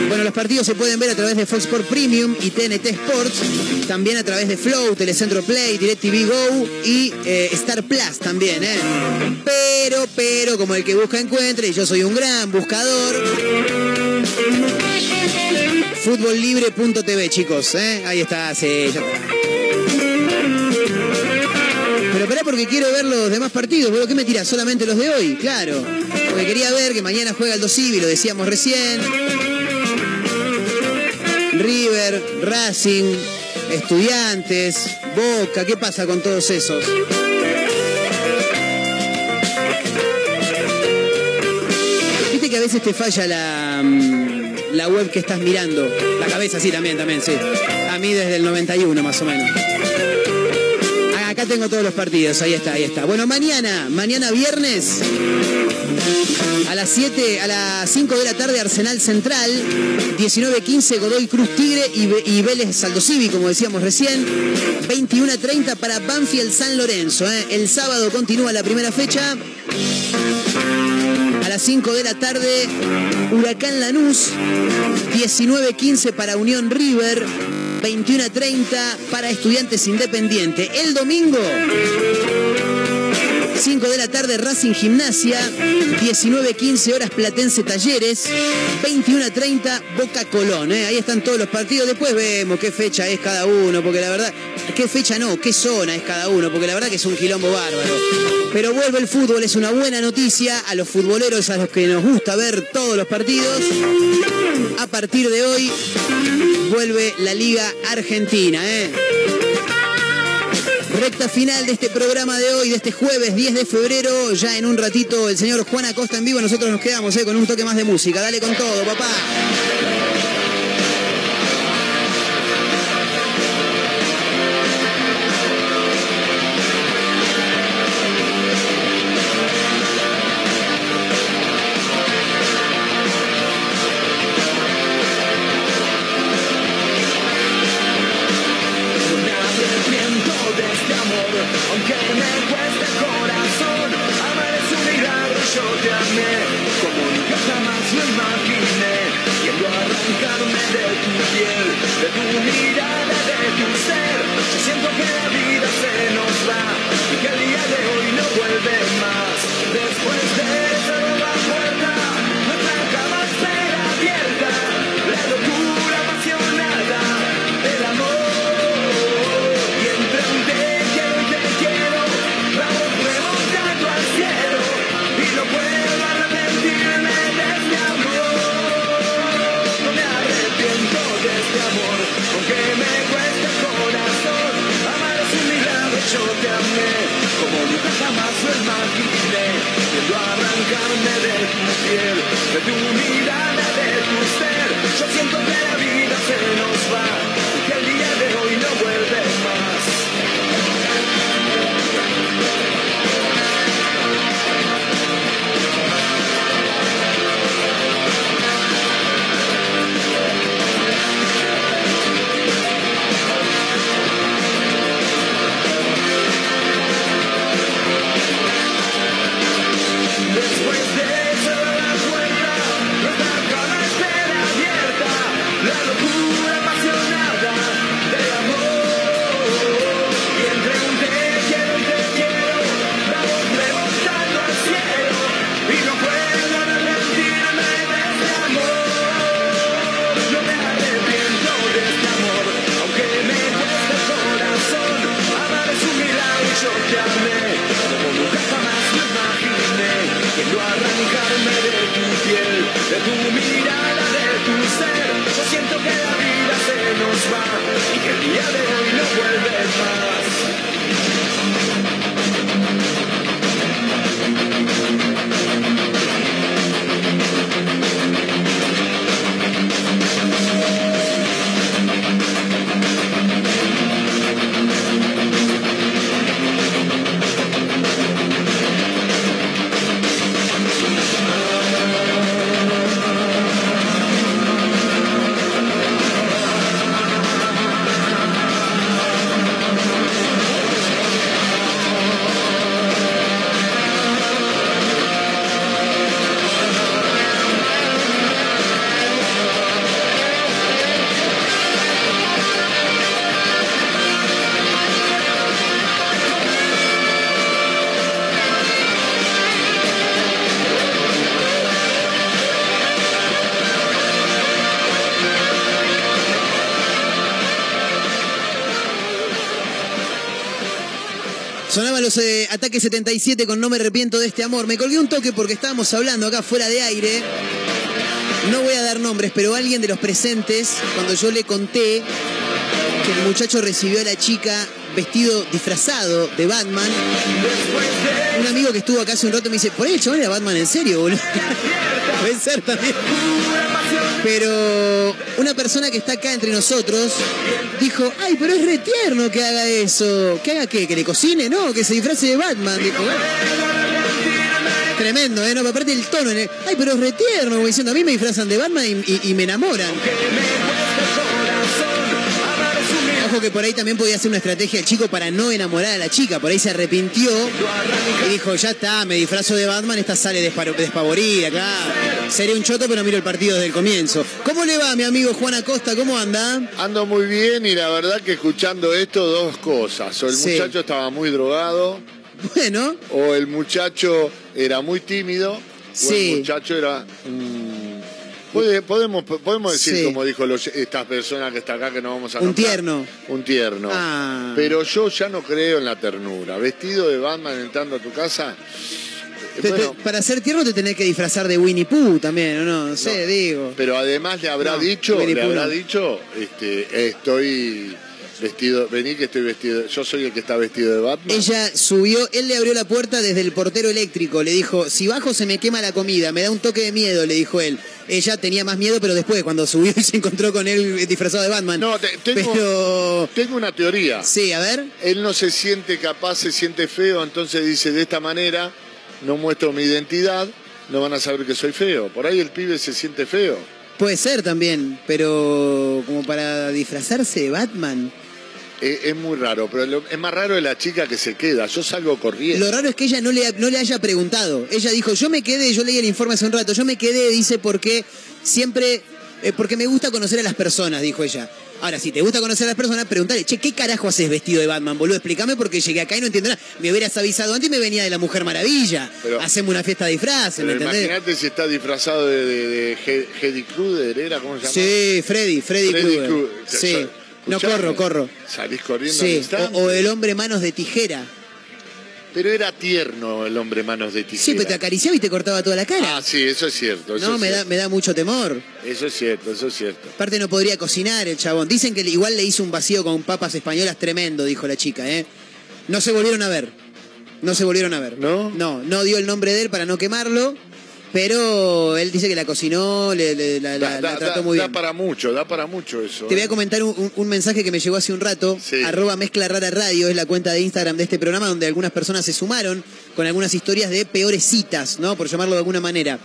Bueno, los partidos se pueden ver a través de Fox Sport Premium y TNT Sports, también a través de Flow, Telecentro Play, DirecTV Go y eh, Star Plus también, ¿eh? Pero, pero, como el que busca encuentre, y yo soy un gran buscador. Futbollibre.tv, chicos, ¿eh? Ahí está, está. Esperá porque quiero ver los demás partidos. ¿Vos qué me tirás? ¿Solamente los de hoy? Claro. Porque quería ver que mañana juega el Dosivi, lo decíamos recién. River, Racing, Estudiantes, Boca. ¿Qué pasa con todos esos? Viste que a veces te falla la, mm, la web que estás mirando. La cabeza sí, también, también, sí. A mí desde el 91 más o menos. Tengo todos los partidos, ahí está, ahí está. Bueno, mañana, mañana viernes, a las 7, a las 5 de la tarde, Arsenal Central, 19-15, Godoy Cruz Tigre y, Vélez Saldosivi, como decíamos recién, 21-30 para Banfield San Lorenzo. ¿eh? El sábado continúa la primera fecha. A las 5 de la tarde, Huracán Lanús, 19-15 para Unión River, 21 a 30 para Estudiantes Independiente. El domingo, 5 de la tarde, Racing Gimnasia, 19-15 horas Platense Talleres, 21 a 30 Boca Colón. ¿eh? Ahí están todos los partidos. Después vemos qué fecha es cada uno, porque la verdad, qué fecha no, qué zona es cada uno, porque la verdad que es un quilombo bárbaro. Pero vuelve el fútbol, es una buena noticia a los futboleros, a los que nos gusta ver todos los partidos. A partir de hoy vuelve la Liga Argentina. ¿eh? Recta final de este programa de hoy, de este jueves 10 de febrero. Ya en un ratito el señor Juan Acosta en vivo. Nosotros nos quedamos ¿eh? con un toque más de música. Dale con todo, papá. Eh, ataques 77 con No me arrepiento de este amor. Me colgué un toque porque estábamos hablando acá fuera de aire. No voy a dar nombres, pero alguien de los presentes, cuando yo le conté que el muchacho recibió a la chica vestido disfrazado de Batman, un amigo que estuvo acá hace un rato me dice, por ahí el chabón era Batman en serio, boludo. También. Pero una persona que está acá entre nosotros dijo, ay, pero es re tierno que haga eso. ¿Que haga qué? ¿Que le cocine? No, que se disfrace de Batman. Dijo. Tremendo, ¿eh? No, aparte el tono. en el- Ay, pero es re tierno, como diciendo, a mí me disfrazan de Batman y me enamoran. Ojo que por ahí también podía ser una estrategia el chico para no enamorar a la chica. Por ahí se arrepintió y dijo, ya está, me disfrazo de Batman, esta sale despavorida acá. Seré un choto, pero miro el partido desde el comienzo. ¿Cómo le va, mi amigo Juan Acosta? ¿Cómo anda? Ando muy bien y la verdad que escuchando esto, dos cosas. O el Sí. muchacho estaba muy drogado, Bueno, o el muchacho era muy tímido, o Sí. el muchacho era... mm, puede- podemos, podemos decir, Sí. como dijo los- esta persona que está acá, que no vamos a un nombrar, tierno. Un tierno. Ah. Pero yo ya no creo en la ternura. Vestido de Batman entrando a tu casa... Bueno, para ser tierno te tenés que disfrazar de Winnie Pooh también, ¿o no? No sé, No. digo. Pero además le habrá No, dicho, Winnie le Pooh habrá no. dicho, este, estoy vestido, vení que estoy vestido, yo soy el que está vestido de Batman. Ella subió, él le abrió la puerta desde el portero eléctrico, le dijo, si bajo se me quema la comida, me da un toque de miedo, le dijo él. Ella tenía más miedo, pero después, cuando subió y se encontró con él disfrazado de Batman. No, te- tengo, Pero, tengo una teoría. sí, a ver. Él no se siente capaz, se siente feo, entonces dice de esta manera, no muestro mi identidad, no van a saber que soy feo. Por ahí el pibe se siente feo. Puede ser también, pero como para disfrazarse de Batman. Es muy raro, pero lo- es más raro de la chica que se queda. Yo salgo corriendo. Lo raro es que ella no le, no le haya preguntado. Ella dijo, yo me quedé, yo leí el informe hace un rato, yo me quedé, dice, porque siempre, eh, porque me gusta conocer a las personas, dijo ella. Ahora, si te gusta conocer a las personas, preguntale, che, ¿qué carajo haces vestido de Batman, boludo? Explícame porque llegué acá y no entiendo nada. Me hubieras avisado antes y me venía de la Mujer Maravilla. Pero- Hacemos una fiesta de disfraces, ¿me Pero entendés? imagínate si está disfrazado de, de, de He- ¿era? ¿Cómo se llama? Sí, Freddy, Freddy, Freddy Krueger. Krueger. Sí. No, corro, corro. Salís corriendo al Sí, instante. o, o el hombre manos de tijera. Pero era tierno el hombre manos de tijera. Sí, pero te acariciaba y te cortaba toda la cara. Ah, sí, eso es cierto. Eso no, es me da, cierto. me da mucho temor. Eso es cierto, eso es cierto. Aparte no podría cocinar el chabón. Dicen que igual le hizo un vacío con papas españolas tremendo, dijo la chica, ¿eh? No se volvieron a ver. No se volvieron a ver. ¿No? No, no dio el nombre de él para no quemarlo. Pero él dice que la cocinó, le, le- la, la- Da, la da- trató da- muy da bien. para mucho, da para mucho eso. Te voy ¿eh? a comentar un, un- un mensaje que me llegó hace un rato. Arroba Mezcla Rara Radio es la cuenta de Instagram de este programa donde algunas personas se sumaron con algunas historias de peores citas, ¿no? Por llamarlo de alguna manera.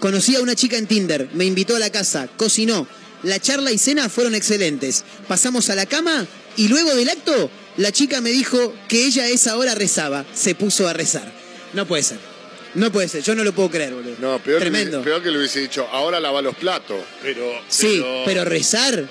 Conocí a una chica en Tinder, me invitó a la casa, cocinó. La charla y cena fueron excelentes. Pasamos a la cama y luego del acto, la chica me dijo que ella a esa hora rezaba. Se puso a rezar. No puede ser. No puede ser. Yo no lo puedo creer, boludo. No, peor Tremendo. Que, peor que le hubiese dicho, ahora lava los platos. Pero. Sí, pero rezar.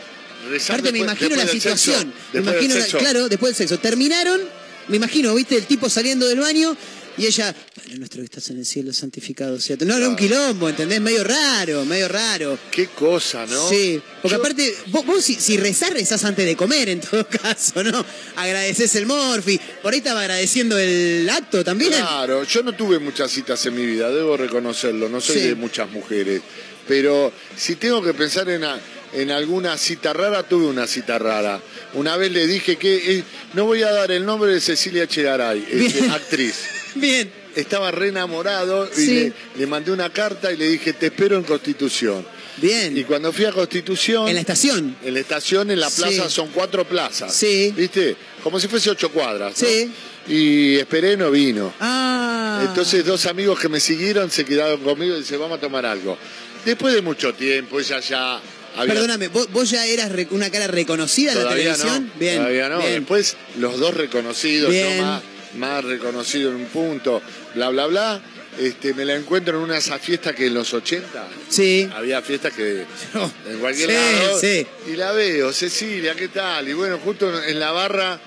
rezar Aparte me después- imagino la después del sexo, situación. Me después del imagino, la- sexo. claro, después del sexo. Terminaron, me imagino, viste, el tipo saliendo del baño y ella, Padre nuestro que estás en el cielo, santificado sea. tu-". No, era un quilombo, ¿entendés? Medio raro, medio raro. Qué cosa, ¿no? Sí, porque aparte, vos, vos si, si rezás, rezás antes de comer en todo caso, ¿no? Agradeces el morfi. Por ahí estaba agradeciendo el acto también. Claro, yo no tuve muchas citas en mi vida, debo reconocerlo, no soy Sí. de muchas mujeres. Pero si tengo que pensar en, a- en alguna cita rara, tuve una cita rara. Una vez le dije que eh, no voy a dar el nombre de Cecilia Chegaray, este, actriz. Bien. Estaba re enamorado y Sí. le, le mandé una carta y le dije, te espero en Constitución. Bien. Y cuando fui a Constitución... En la estación. En la estación, en la Sí. plaza, son cuatro plazas. Sí. ¿Viste? Como si fuese ocho cuadras. ¿no? Sí. Y esperé, no vino. Ah. Entonces dos amigos que me siguieron se quedaron conmigo y dice vamos a tomar algo. Después de mucho tiempo, ella ya había... Perdóname, ¿vos, vos ya eras una cara reconocida en la televisión? no, Bien. todavía no. bien. Después los dos reconocidos, Bien. más, más reconocido en un punto, bla, bla, bla. Este, me la encuentro en una de esas fiestas que en los 80 Sí. había fiestas que en cualquier Sí, lado. sí. Y la veo, Cecilia, ¿qué tal? Y bueno, justo en la barra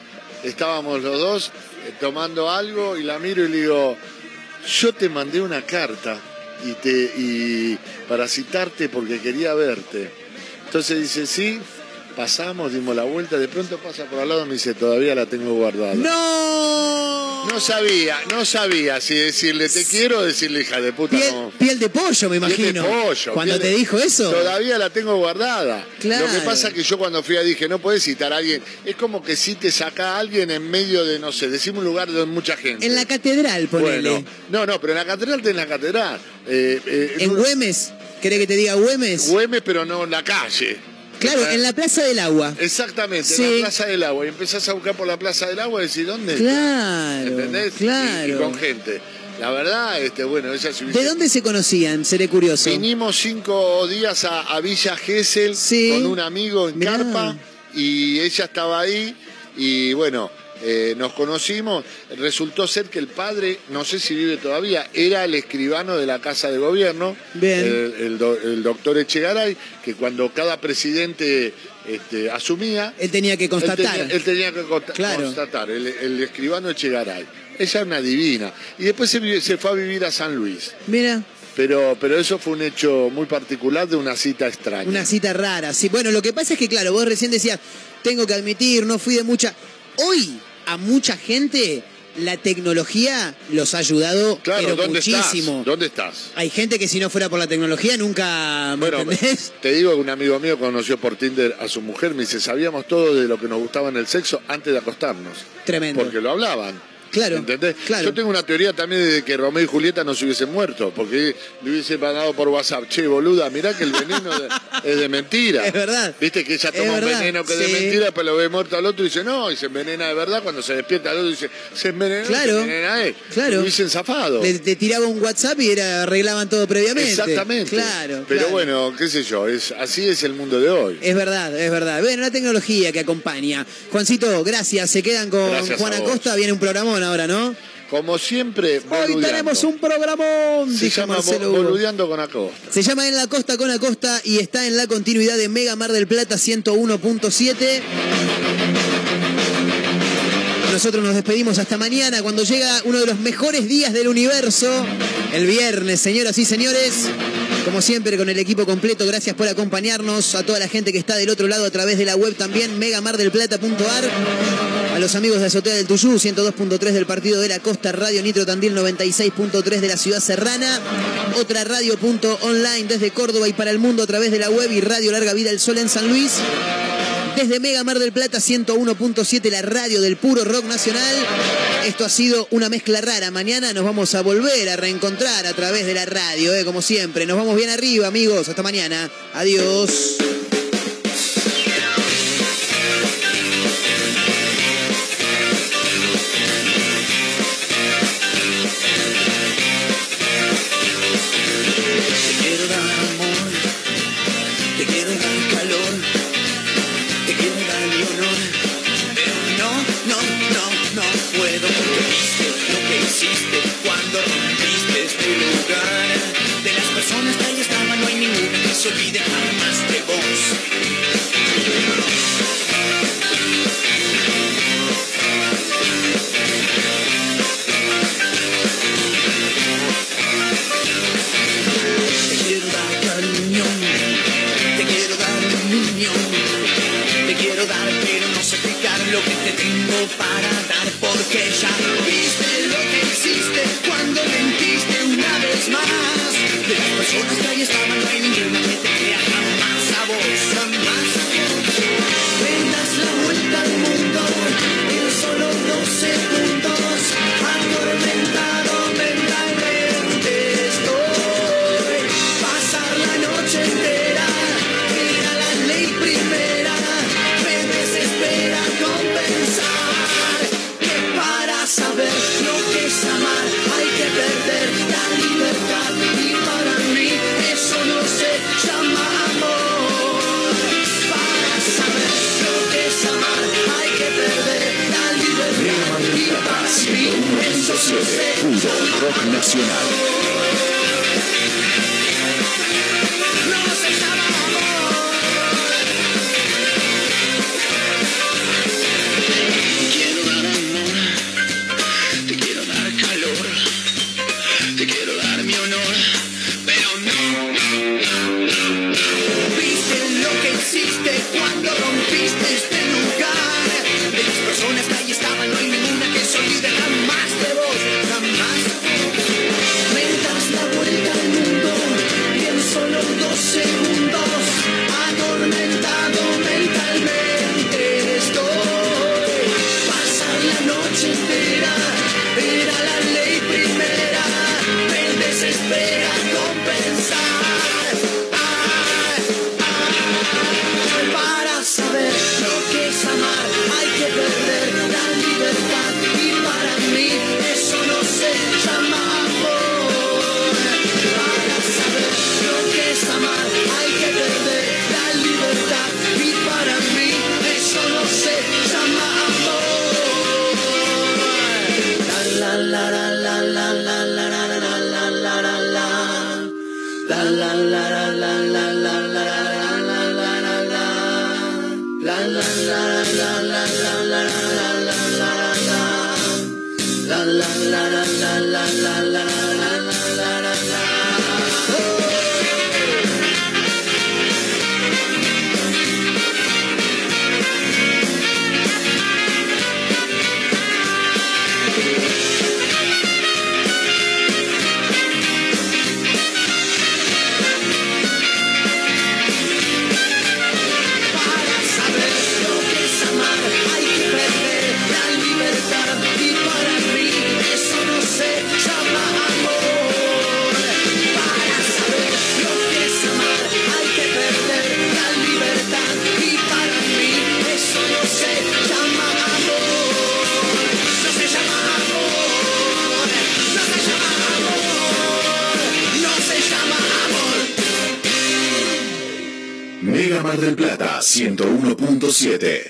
estábamos los dos eh, tomando algo y la miro y le digo, yo te mandé una carta y te y para citarte porque quería verte. Entonces dice, sí, pasamos, dimos la vuelta, de pronto pasa por al lado y me dice, todavía la tengo guardada. ¡No! No sabía, no sabía si decirle te quiero o decirle hija de puta. Piel, no. piel de pollo, me Piel de imagino. pollo, Cuando te de- dijo eso. Todavía la tengo guardada. Claro. Lo que pasa es que yo cuando fui a dije, no puedes citar a alguien. Es como que si te saca a alguien en medio de, no sé, decimos un lugar donde mucha gente. En la catedral, ponele. Bueno, no, no, pero en la catedral tenés la catedral. Eh, eh, en un- Güemes, ¿querés que te diga Güemes? Güemes, pero no en la calle. Claro, en la Plaza del Agua. Exactamente, Sí. en la Plaza del Agua. Y empezás a buscar por la Plaza del Agua y decís, ¿dónde? está? Claro, ¿Entendés? Claro. Y, con gente. La verdad, este, bueno, ella se ¿De dónde se conocían? Seré curioso. Vinimos cinco días a, a Villa Gesell con un amigo en Mirá. Carpa y ella estaba ahí y bueno, eh, nos conocimos. Resultó ser que el padre, no sé si vive todavía, era el escribano de la Casa de Gobierno, Bien. El, el do- el doctor Echegaray, que cuando cada presidente este, asumía... Él tenía que Él constatar. tenía, él tenía que consta- Claro. constatar, el, el escribano Echegaray. Ella es una divina. Y después se fue a vivir a San Luis. Mira, Pero, pero eso fue un hecho muy particular de una cita extraña. una cita rara. Sí, bueno, lo que pasa es que, claro, vos recién decías, tengo que admitir, no fui de mucha. Hoy, a mucha gente, la tecnología los ha ayudado Claro, pero ¿dónde muchísimo. estás? ¿Dónde estás? Hay gente que si no fuera por la tecnología nunca. ¿me Bueno, entendés? te digo que un amigo mío conoció por Tinder a su mujer, me dice, sabíamos todo de lo que nos gustaba en el sexo antes de acostarnos. Tremendo. Porque lo hablaban. Claro. ¿Entendés? claro. Yo tengo una teoría también de que Romeo y Julieta no se hubiesen muerto, porque le hubiese mandado por WhatsApp, che, boluda, mirá que el veneno de- es de mentira. Es verdad. Viste que ella toma un veneno que es sí. de mentira, después lo ve muerto al otro y dice, no, y se envenena de verdad, cuando se despierta al otro dice, se envenenó, Claro, se envenena él. claro. Lo hubiesen zafado. Le, le tiraba un WhatsApp y era, arreglaban todo previamente. Exactamente. Claro. Pero claro. bueno, qué sé yo, es, así es el mundo de hoy. Es verdad, es verdad. Bueno, la tecnología que acompaña. Juancito, gracias. Se quedan con Gracias Juan. Acosta. Viene un programón ahora, ¿no? Como siempre, Hoy tenemos un programón, Se dijo llama Marcelo Bo-. Boludeando con Acosta. Se llama En la Costa con Acosta y está en la continuidad de Mega Mar del Plata 101.7. Nosotros nos despedimos hasta mañana cuando llega uno de los mejores días del universo, el viernes, señoras y señores. Como siempre, con el equipo completo, gracias por acompañarnos. A toda la gente que está del otro lado a través de la web también, megamardelplata.ar. A los amigos de Azotea del Tuyú, 102.3 del Partido de la Costa, Radio Nitro Tandil 96.3 de la Ciudad Serrana. Otra radio punto online desde Córdoba y para el mundo a través de la web y Radio Larga Vida El Sol en San Luis. Desde Mega Mar del Plata 101.7, la radio del puro rock nacional. Esto ha sido una mezcla rara. Mañana nos vamos a volver a reencontrar a través de la radio, ¿eh? como siempre. Nos vamos bien arriba, amigos. Hasta mañana. Adiós.